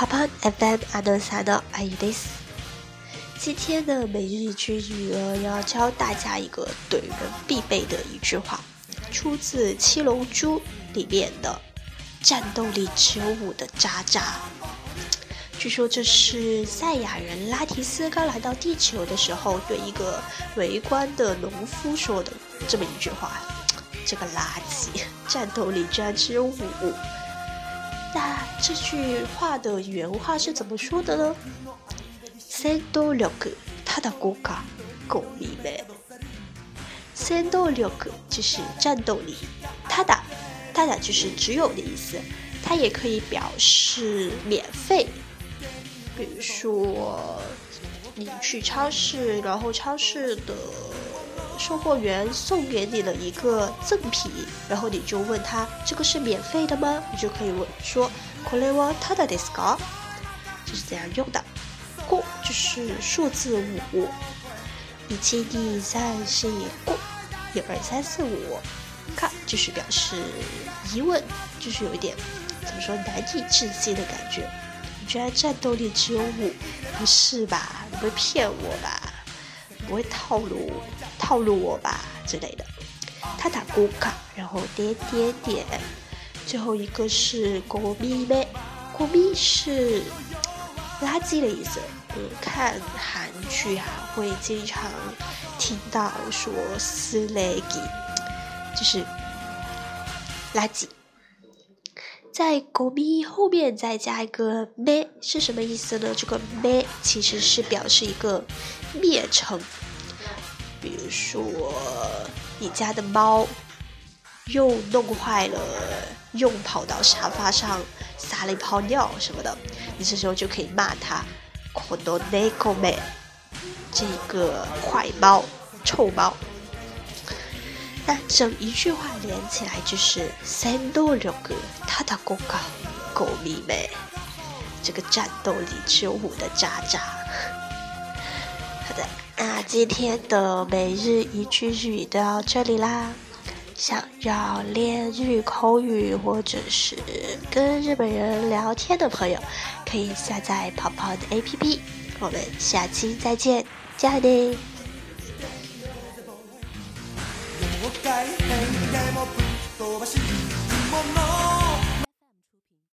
パパ FM アナウンサーのあゆです。今天的每日一句语呢，要教大家一个怼人必备的一句话，出自《七龙珠》里面的“战斗力只有五”的渣渣。据说这是赛亚人拉提斯刚来到地球的时候，对一个围观的农夫说的这么一句话。这个垃圾，战斗力居然只有五。 那这句话的原话是怎么说的呢？戦斗力、他的国家够力没？戦斗力就是战斗力，他的他的就是只有的意思，它也可以表示免费。比如说，你去超市，然后超市的售货员送给你了一个赠品，然后你就问他这个是免费的吗？你就可以问说これはただですか？就是这样用的。过就是数字五，一、二、三、四、五，一、二、三、四、五。卡就是表示疑问，就是有一点怎么说难以置信的感觉。你居然战斗力只有五？不是吧？你不会骗我吧？ 不会套路套路我吧之类的。他打咕卡然后点点点最后一个是咕咪呗。咕咪是垃圾的意思嗯看韩剧哈会经常听到说斯莱格就是垃圾。在“狗咪”后面再加一个“咩”是什么意思呢？这个“咩”其实是表示一个蔑称。比如说，你家的猫又弄坏了，又跑到沙发上撒了一泡尿什么的，你这时候就可以骂它“可多内狗咩”，这个坏猫、臭猫。那整一句话连起来就是“三多六个他的公告狗咪妹”，这个战斗力之五的渣渣。好的，那今天的每日一句日语到这里啦。想要练日语口语或者是跟日本人聊天的朋友，可以下载泡泡的 APP。我们下期再见，加油！でもぶっ飛ばし雲の